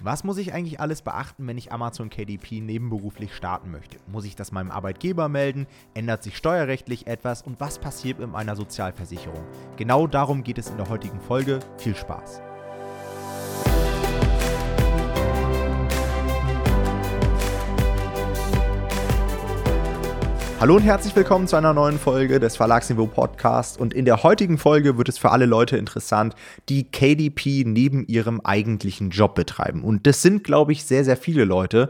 Was muss ich eigentlich alles beachten, wenn ich Amazon KDP nebenberuflich starten möchte? Muss ich das meinem Arbeitgeber melden? Ändert sich steuerrechtlich etwas? Und was passiert mit meiner Sozialversicherung? Genau darum geht es in der heutigen Folge. Viel Spaß! Hallo und herzlich willkommen zu einer neuen Folge des Verlagsniveau Podcasts. Und in der heutigen Folge wird es für alle Leute interessant, die KDP neben ihrem eigentlichen Job betreiben. Und das sind, glaube ich, sehr, sehr viele Leute,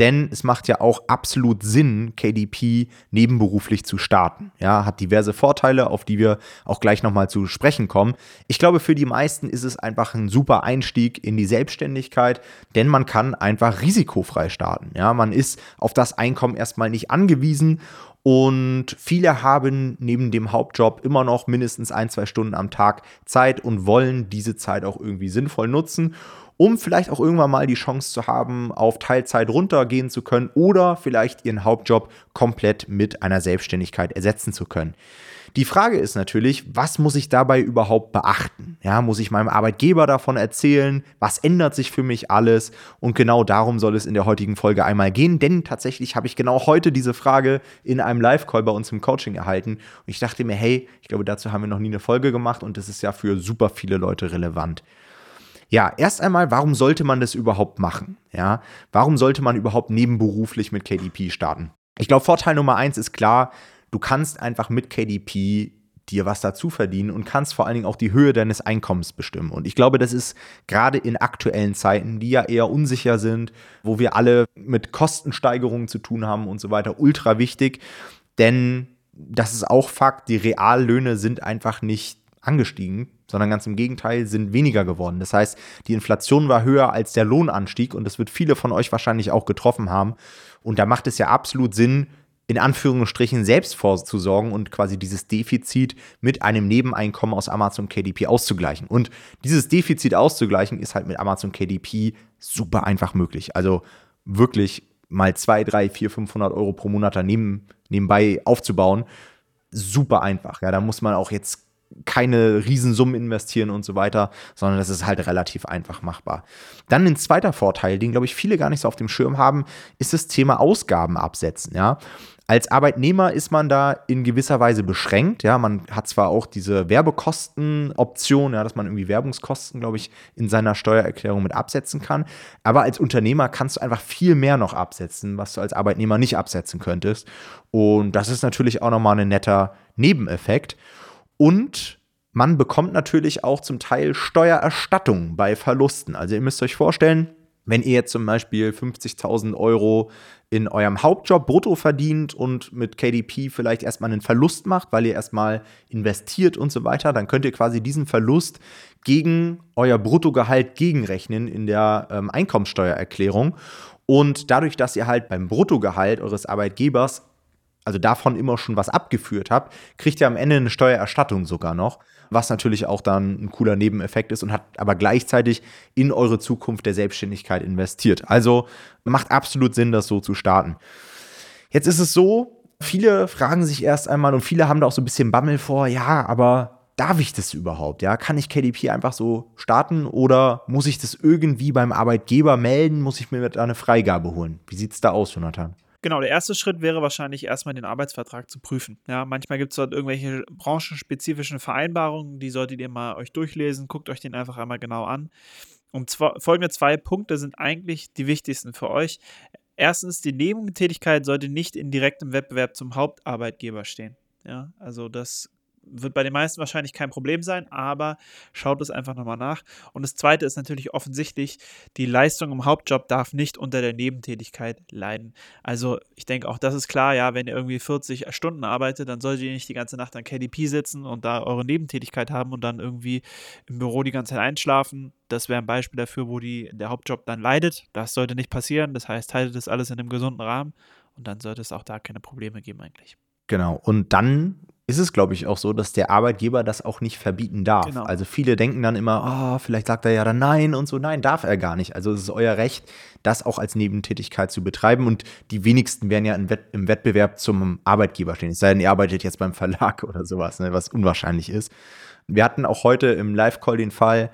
denn es macht ja auch absolut Sinn, KDP nebenberuflich zu starten. Ja, hat diverse Vorteile, auf die wir auch gleich nochmal zu sprechen kommen. Ich glaube, für die meisten ist es einfach ein super Einstieg in die Selbstständigkeit, denn man kann einfach risikofrei starten. Ja, man ist auf das Einkommen erstmal nicht angewiesen und viele haben neben dem Hauptjob immer noch mindestens ein, zwei Stunden am Tag Zeit und wollen diese Zeit auch irgendwie sinnvoll nutzen, um vielleicht auch irgendwann mal die Chance zu haben, auf Teilzeit runtergehen zu können oder vielleicht ihren Hauptjob komplett mit einer Selbstständigkeit ersetzen zu können. Die Frage ist natürlich, was muss ich dabei überhaupt beachten? Ja, muss ich meinem Arbeitgeber davon erzählen? Was ändert sich für mich alles? Und genau darum soll es in der heutigen Folge einmal gehen, denn tatsächlich habe ich genau heute diese Frage in einem Live-Call bei uns im Coaching erhalten. Und ich dachte mir, hey, ich glaube, dazu haben wir noch nie eine Folge gemacht und das ist ja für super viele Leute relevant. Ja, erst einmal, warum sollte man das überhaupt machen? Ja, warum sollte man überhaupt nebenberuflich mit KDP starten? Ich glaube, Vorteil Nummer eins ist klar, du kannst einfach mit KDP dir was dazu verdienen und kannst vor allen Dingen auch die Höhe deines Einkommens bestimmen. Und ich glaube, das ist gerade in aktuellen Zeiten, die ja eher unsicher sind, wo wir alle mit Kostensteigerungen zu tun haben und so weiter, ultra wichtig. Denn das ist auch Fakt, die Reallöhne sind einfach nicht angestiegen, sondern ganz im Gegenteil sind weniger geworden. Das heißt, die Inflation war höher als der Lohnanstieg und das wird viele von euch wahrscheinlich auch getroffen haben. Und da macht es ja absolut Sinn, in Anführungsstrichen selbst vorzusorgen und quasi dieses Defizit mit einem Nebeneinkommen aus Amazon KDP auszugleichen. Und dieses Defizit auszugleichen ist halt mit Amazon KDP super einfach möglich. Also wirklich mal 2, 3, 4, 500 Euro pro Monat daneben, nebenbei aufzubauen, super einfach. Ja, da muss man auch jetzt keine Riesensummen investieren und so weiter, sondern das ist halt relativ einfach machbar. Dann ein zweiter Vorteil, den glaube ich viele gar nicht so auf dem Schirm haben, ist das Thema Ausgaben absetzen. Ja, als Arbeitnehmer ist man da in gewisser Weise beschränkt. Ja, man hat zwar auch diese Werbekostenoption, ja, dass man irgendwie Werbungskosten, glaube ich, in seiner Steuererklärung mit absetzen kann. Aber als Unternehmer kannst du einfach viel mehr noch absetzen, was du als Arbeitnehmer nicht absetzen könntest. Und das ist natürlich auch nochmal ein netter Nebeneffekt. Und man bekommt natürlich auch zum Teil Steuererstattung bei Verlusten. Also ihr müsst euch vorstellen, wenn ihr jetzt zum Beispiel 50.000 Euro in eurem Hauptjob brutto verdient und mit KDP vielleicht erstmal einen Verlust macht, weil ihr erstmal investiert und so weiter, dann könnt ihr quasi diesen Verlust gegen euer Bruttogehalt gegenrechnen in der ähm, Einkommensteuererklärung. Und dadurch, dass ihr halt beim Bruttogehalt eures Arbeitgebers also davon immer schon was abgeführt habt, kriegt ihr am Ende eine Steuererstattung sogar noch, was natürlich auch dann ein cooler Nebeneffekt ist und hat aber gleichzeitig in eure Zukunft der Selbstständigkeit investiert. Also macht absolut Sinn, das so zu starten. Jetzt ist es so, viele fragen sich erst einmal und viele haben da auch so ein bisschen Bammel vor, ja, aber darf ich das überhaupt? Ja, kann ich KDP einfach so starten oder muss ich das irgendwie beim Arbeitgeber melden? Muss ich mir da eine Freigabe holen? Wie sieht es da aus, Jonathan? Genau, der erste Schritt wäre wahrscheinlich erstmal den Arbeitsvertrag zu prüfen. Ja, manchmal gibt es dort irgendwelche branchenspezifischen Vereinbarungen, die solltet ihr mal euch durchlesen, guckt euch den einfach einmal genau an. Und zwar, folgende zwei Punkte sind eigentlich die wichtigsten für euch. Erstens, die Nebentätigkeit sollte nicht in direktem Wettbewerb zum Hauptarbeitgeber stehen. Ja, also das wird bei den meisten wahrscheinlich kein Problem sein, aber schaut es einfach nochmal nach. Und das zweite ist natürlich offensichtlich, die Leistung im Hauptjob darf nicht unter der Nebentätigkeit leiden. Also ich denke auch, das ist klar, ja, wenn ihr irgendwie 40 Stunden arbeitet, dann solltet ihr nicht die ganze Nacht an KDP sitzen und da eure Nebentätigkeit haben und dann irgendwie im Büro die ganze Zeit einschlafen. Das wäre ein Beispiel dafür, wo die, der Hauptjob dann leidet. Das sollte nicht passieren. Das heißt, haltet das alles in einem gesunden Rahmen und dann sollte es auch da keine Probleme geben eigentlich. Genau. Und dann ist es, glaube ich, auch so, dass der Arbeitgeber das auch nicht verbieten darf. Genau. Also viele denken dann immer, oh, vielleicht sagt er ja dann nein und so. Nein, darf er gar nicht. Also es ist euer Recht, das auch als Nebentätigkeit zu betreiben. Und die wenigsten werden ja im, Wett im Wettbewerb zum Arbeitgeber stehen. Es sei denn, ihr arbeitet jetzt beim Verlag oder sowas, ne, was unwahrscheinlich ist. Wir hatten auch heute im Live-Call den Fall,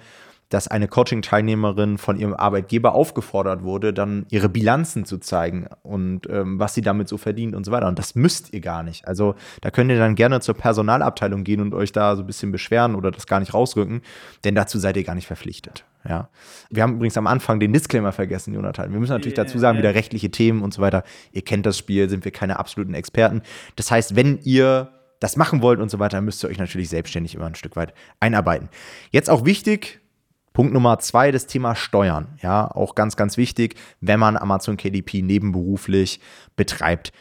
dass eine Coaching-Teilnehmerin von ihrem Arbeitgeber aufgefordert wurde, dann ihre Bilanzen zu zeigen und ähm, was sie damit so verdient und so weiter. Und das müsst ihr gar nicht. Also da könnt ihr dann gerne zur Personalabteilung gehen und euch da so ein bisschen beschweren oder das gar nicht rausrücken, denn dazu seid ihr gar nicht verpflichtet. Ja. Wir haben übrigens am Anfang den Disclaimer vergessen, Jonathan. Wir müssen natürlich yeah, dazu sagen, yeah. wieder rechtliche Themen und so weiter. Ihr kennt das Spiel, sind wir keine absoluten Experten. Das heißt, wenn ihr das machen wollt und so weiter, müsst ihr euch natürlich selbstständig immer ein Stück weit einarbeiten. Jetzt auch wichtig, Punkt Nummer zwei, das Thema Steuern. Ja, auch ganz, ganz wichtig, wenn man Amazon KDP nebenberuflich betreibt.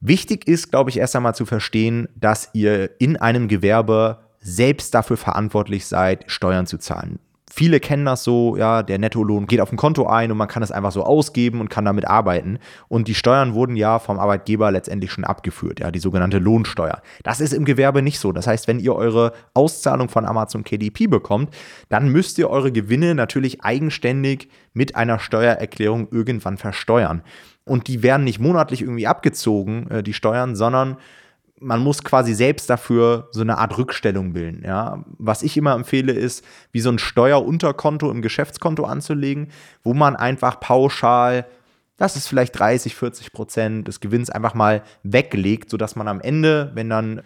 Wichtig ist, glaube ich, erst einmal zu verstehen, dass ihr in einem Gewerbe selbst dafür verantwortlich seid, Steuern zu zahlen. Viele kennen das so, ja, der Nettolohn geht auf ein Konto ein und man kann es einfach so ausgeben und kann damit arbeiten. Und die Steuern wurden ja vom Arbeitgeber letztendlich schon abgeführt, ja, die sogenannte Lohnsteuer. Das ist im Gewerbe nicht so. Das heißt, wenn ihr eure Auszahlung von Amazon KDP bekommt, dann müsst ihr eure Gewinne natürlich eigenständig mit einer Steuererklärung irgendwann versteuern. Und die werden nicht monatlich irgendwie abgezogen, äh, die Steuern, sondern man muss quasi selbst dafür so eine Art Rückstellung bilden. Ja? Was ich immer empfehle, ist, wie so ein Steuerunterkonto im Geschäftskonto anzulegen, wo man einfach pauschal, das ist vielleicht 30, 40 Prozent des Gewinns einfach mal weglegt, sodass man am Ende, wenn dann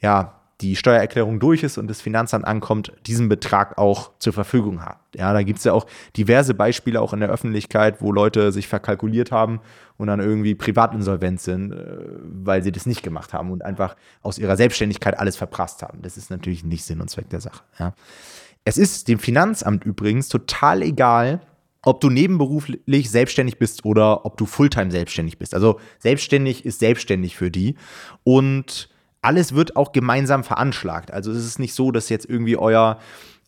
ja die Steuererklärung durch ist und das Finanzamt ankommt, diesen Betrag auch zur Verfügung hat. Ja, da gibt es ja auch diverse Beispiele auch in der Öffentlichkeit, wo Leute sich verkalkuliert haben und dann irgendwie privatinsolvent sind, äh, weil sie das nicht gemacht haben und einfach aus ihrer Selbstständigkeit alles verprasst haben. Das ist natürlich nicht Sinn und Zweck der Sache. Ja. Es ist dem Finanzamt übrigens total egal, ob du nebenberuflich selbstständig bist oder ob du Fulltime selbstständig bist. Also selbstständig ist selbstständig für die und alles wird auch gemeinsam veranschlagt. Also es ist nicht so, dass jetzt irgendwie euer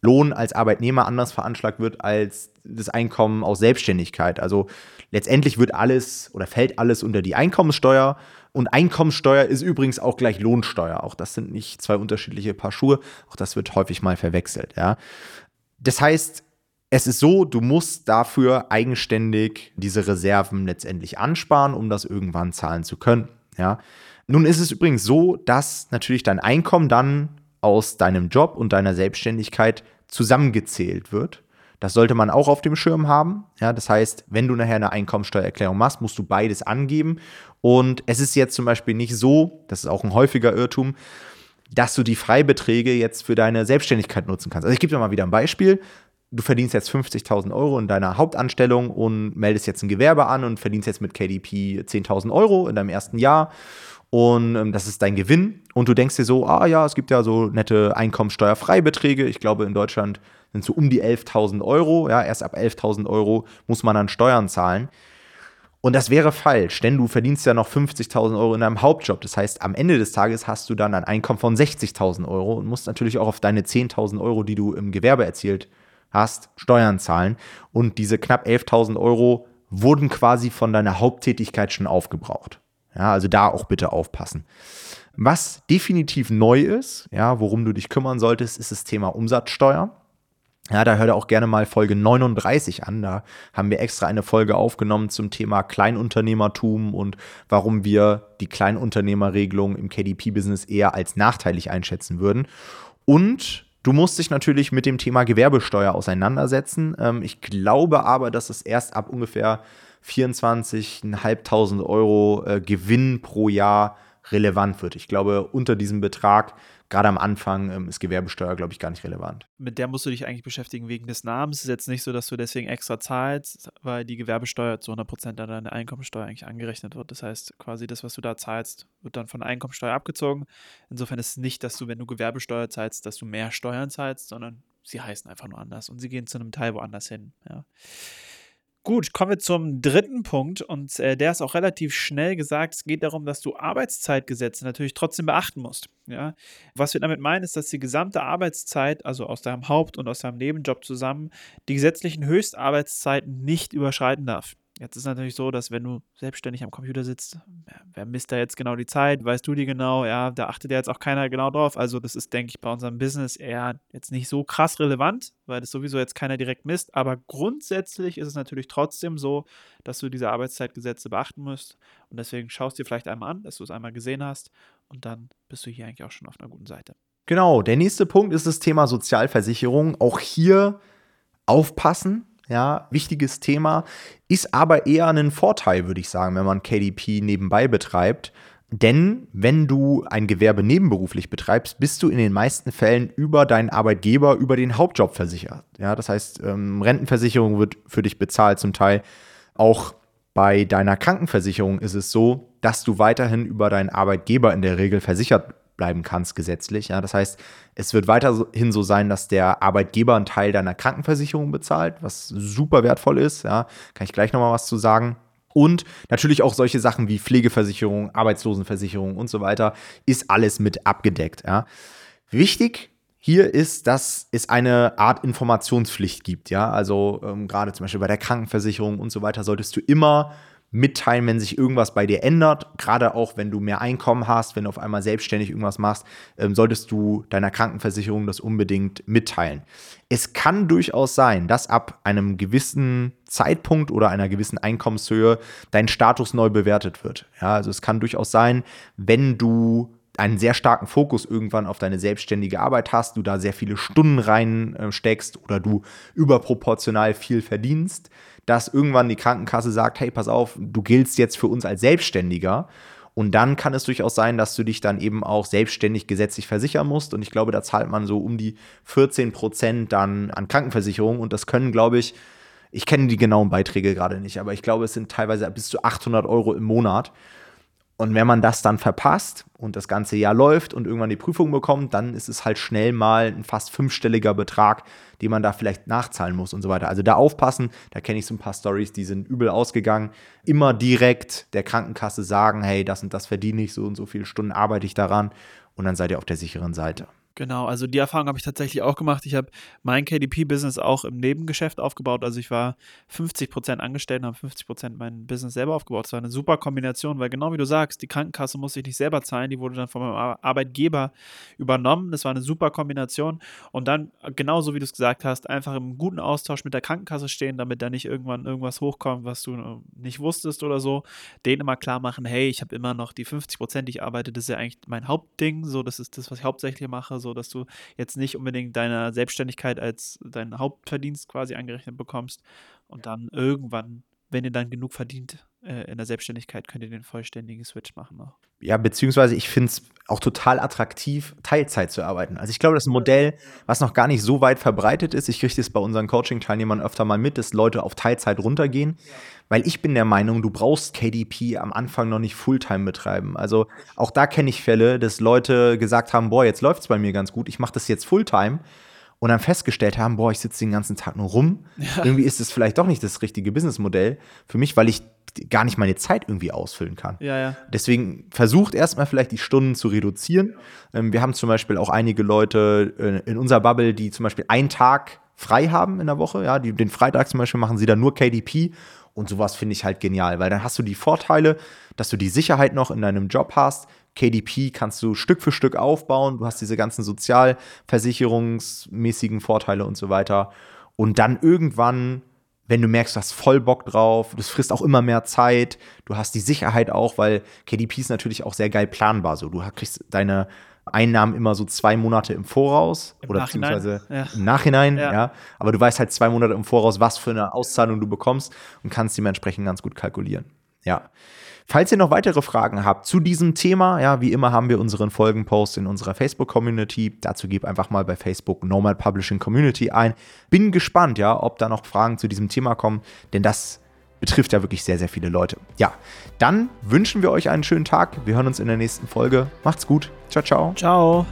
Lohn als Arbeitnehmer anders veranschlagt wird als das Einkommen aus Selbstständigkeit. Also letztendlich wird alles oder fällt alles unter die Einkommenssteuer. Und Einkommenssteuer ist übrigens auch gleich Lohnsteuer. Auch das sind nicht zwei unterschiedliche Paar Schuhe. Auch das wird häufig mal verwechselt. Ja. Das heißt, es ist so, du musst dafür eigenständig diese Reserven letztendlich ansparen, um das irgendwann zahlen zu können. Ja. Nun ist es übrigens so, dass natürlich dein Einkommen dann aus deinem Job und deiner Selbstständigkeit zusammengezählt wird. Das sollte man auch auf dem Schirm haben. Ja, das heißt, wenn du nachher eine Einkommensteuererklärung machst, musst du beides angeben. Und es ist jetzt zum Beispiel nicht so, das ist auch ein häufiger Irrtum, dass du die Freibeträge jetzt für deine Selbstständigkeit nutzen kannst. Also ich gebe dir mal wieder ein Beispiel. Du verdienst jetzt 50.000 Euro in deiner Hauptanstellung und meldest jetzt ein Gewerbe an und verdienst jetzt mit KDP 10.000 Euro in deinem ersten Jahr und ähm, das ist dein Gewinn und du denkst dir so, ah ja, es gibt ja so nette Einkommensteuerfreibeträge. Ich glaube, in Deutschland sind so um die 11.000 Euro. Ja, erst ab 11.000 Euro muss man dann Steuern zahlen. Und das wäre falsch, denn du verdienst ja noch 50.000 Euro in deinem Hauptjob. Das heißt, am Ende des Tages hast du dann ein Einkommen von 60.000 Euro und musst natürlich auch auf deine 10.000 Euro, die du im Gewerbe erzielt hast, Steuern zahlen. Und diese knapp 11.000 Euro wurden quasi von deiner Haupttätigkeit schon aufgebraucht. Ja, also da auch bitte aufpassen. Was definitiv neu ist, ja, worum du dich kümmern solltest, ist das Thema Umsatzsteuer. Ja, da hör da auch gerne mal Folge 39 an. Da haben wir extra eine Folge aufgenommen zum Thema Kleinunternehmertum und warum wir die Kleinunternehmerregelung im KDP-Business eher als nachteilig einschätzen würden. Und du musst dich natürlich mit dem Thema Gewerbesteuer auseinandersetzen. Ähm, ich glaube aber, dass es erst ab ungefähr 24.500 Euro äh, Gewinn pro Jahr relevant wird. Ich glaube, unter diesem Betrag, gerade am Anfang, ähm, ist Gewerbesteuer, glaube ich, gar nicht relevant. Mit der musst du dich eigentlich beschäftigen wegen des Namens. Es ist jetzt nicht so, dass du deswegen extra zahlst, weil die Gewerbesteuer zu 100% an deine Einkommensteuer eigentlich angerechnet wird. Das heißt, quasi das, was du da zahlst, wird dann von der Einkommensteuer abgezogen. Insofern ist es nicht, dass du, wenn du Gewerbesteuer zahlst, dass du mehr Steuern zahlst, sondern sie heißen einfach nur anders und sie gehen zu einem Teil woanders hin. Ja. Gut, kommen wir zum dritten Punkt und äh, der ist auch relativ schnell gesagt. Es geht darum, dass du Arbeitszeitgesetze natürlich trotzdem beachten musst. Ja? Was wir damit meinen, ist, dass die gesamte Arbeitszeit, also aus deinem Haupt- und aus deinem Nebenjob zusammen, die gesetzlichen Höchstarbeitszeiten nicht überschreiten darf. Jetzt ist es natürlich so, dass wenn du selbstständig am Computer sitzt, wer misst da jetzt genau die Zeit? Weißt du die genau? Ja, da achtet ja jetzt auch keiner genau drauf. Also das ist, denke ich, bei unserem Business eher jetzt nicht so krass relevant, weil das sowieso jetzt keiner direkt misst. Aber grundsätzlich ist es natürlich trotzdem so, dass du diese Arbeitszeitgesetze beachten musst. Und deswegen schaust du dir vielleicht einmal an, dass du es einmal gesehen hast. Und dann bist du hier eigentlich auch schon auf einer guten Seite. Genau, der nächste Punkt ist das Thema Sozialversicherung. Auch hier aufpassen, ja, wichtiges Thema, ist aber eher ein Vorteil, würde ich sagen, wenn man KDP nebenbei betreibt. Denn wenn du ein Gewerbe nebenberuflich betreibst, bist du in den meisten Fällen über deinen Arbeitgeber, über den Hauptjob versichert. Ja, das heißt, ähm, Rentenversicherung wird für dich bezahlt zum Teil. Auch bei deiner Krankenversicherung ist es so, dass du weiterhin über deinen Arbeitgeber in der Regel versichert bleiben kannst gesetzlich. Ja, das heißt, es wird weiterhin so sein, dass der Arbeitgeber einen Teil deiner Krankenversicherung bezahlt, was super wertvoll ist. Ja, kann ich gleich noch mal was zu sagen. Und natürlich auch solche Sachen wie Pflegeversicherung, Arbeitslosenversicherung und so weiter ist alles mit abgedeckt. Ja. Wichtig hier ist, dass es eine Art Informationspflicht gibt. Ja, also ähm, gerade zum Beispiel bei der Krankenversicherung und so weiter solltest du immer mitteilen, wenn sich irgendwas bei dir ändert. Gerade auch, wenn du mehr Einkommen hast, wenn du auf einmal selbstständig irgendwas machst, ähm, solltest du deiner Krankenversicherung das unbedingt mitteilen. Es kann durchaus sein, dass ab einem gewissen Zeitpunkt oder einer gewissen Einkommenshöhe dein Status neu bewertet wird. Ja, also es kann durchaus sein, wenn du einen sehr starken Fokus irgendwann auf deine selbstständige Arbeit hast, du da sehr viele Stunden reinsteckst äh, oder du überproportional viel verdienst, dass irgendwann die Krankenkasse sagt, hey, pass auf, du giltst jetzt für uns als Selbstständiger. Und dann kann es durchaus sein, dass du dich dann eben auch selbstständig gesetzlich versichern musst. Und ich glaube, da zahlt man so um die 14 Prozent dann an Krankenversicherung. Und das können, glaube ich, ich kenne die genauen Beiträge gerade nicht, aber ich glaube, es sind teilweise bis zu 800 Euro im Monat. Und wenn man das dann verpasst und das ganze Jahr läuft und irgendwann die Prüfung bekommt, dann ist es halt schnell mal ein fast fünfstelliger Betrag, den man da vielleicht nachzahlen muss und so weiter. Also da aufpassen, da kenne ich so ein paar Stories, die sind übel ausgegangen. Immer direkt der Krankenkasse sagen, hey, das und das verdiene ich, so und so viele Stunden arbeite ich daran und dann seid ihr auf der sicheren Seite. Genau, also die Erfahrung habe ich tatsächlich auch gemacht. Ich habe mein KDP-Business auch im Nebengeschäft aufgebaut. Also ich war 50% angestellt und habe 50% mein Business selber aufgebaut. Das war eine super Kombination, weil genau wie du sagst, die Krankenkasse musste ich nicht selber zahlen, die wurde dann von meinem Arbeitgeber übernommen. Das war eine super Kombination. Und dann, genauso wie du es gesagt hast, einfach im guten Austausch mit der Krankenkasse stehen, damit da nicht irgendwann irgendwas hochkommt, was du äh, nicht wusstest oder so. Denen immer klar machen, hey, ich habe immer noch die 50%, die ich arbeite, das ist ja eigentlich mein Hauptding. So, das ist das, was ich hauptsächlich mache. So, dass du jetzt nicht unbedingt deine Selbstständigkeit als deinen Hauptverdienst quasi angerechnet bekommst und dann irgendwann, wenn ihr dann genug verdient in der Selbstständigkeit, könnt ihr den vollständigen Switch machen noch. Ja, beziehungsweise ich finde es auch total attraktiv, Teilzeit zu arbeiten. Also ich glaube, das ist ein Modell, was noch gar nicht so weit verbreitet ist. Ich kriege das bei unseren Coaching-Teilnehmern öfter mal mit, dass Leute auf Teilzeit runtergehen. Ja weil ich bin der Meinung, du brauchst KDP am Anfang noch nicht Fulltime betreiben. Also auch da kenne ich Fälle, dass Leute gesagt haben, boah, jetzt läuft es bei mir ganz gut, ich mache das jetzt Fulltime und dann festgestellt haben, boah, ich sitze den ganzen Tag nur rum. Ja. Irgendwie ist es vielleicht doch nicht das richtige Businessmodell für mich, weil ich gar nicht meine Zeit irgendwie ausfüllen kann. Ja, ja. Deswegen versucht erstmal vielleicht die Stunden zu reduzieren. Ähm, wir haben zum Beispiel auch einige Leute äh, in unserer Bubble, die zum Beispiel einen Tag frei haben in der Woche. Ja, die, den Freitag zum Beispiel machen sie dann nur KDP und sowas finde ich halt genial, weil dann hast du die Vorteile, dass du die Sicherheit noch in deinem Job hast. KDP kannst du Stück für Stück aufbauen. Du hast diese ganzen sozialversicherungsmäßigen Vorteile und so weiter. Und dann irgendwann, wenn du merkst, du hast voll Bock drauf, das frisst auch immer mehr Zeit, du hast die Sicherheit auch, weil KDP ist natürlich auch sehr geil planbar. So, du kriegst deine Einnahmen immer so zwei Monate im Voraus Im oder Nachhinein. beziehungsweise ja. im Nachhinein, ja. ja. Aber du weißt halt zwei Monate im Voraus, was für eine Auszahlung du bekommst und kannst dementsprechend ganz gut kalkulieren. Ja. Falls ihr noch weitere Fragen habt zu diesem Thema, ja, wie immer haben wir unseren Folgenpost in unserer Facebook-Community. Dazu gebt einfach mal bei Facebook Normal Publishing Community ein. Bin gespannt, ja, ob da noch Fragen zu diesem Thema kommen, denn das betrifft ja wirklich sehr, sehr viele Leute. Ja, dann wünschen wir euch einen schönen Tag. Wir hören uns in der nächsten Folge. Macht's gut. Ciao, ciao. Ciao.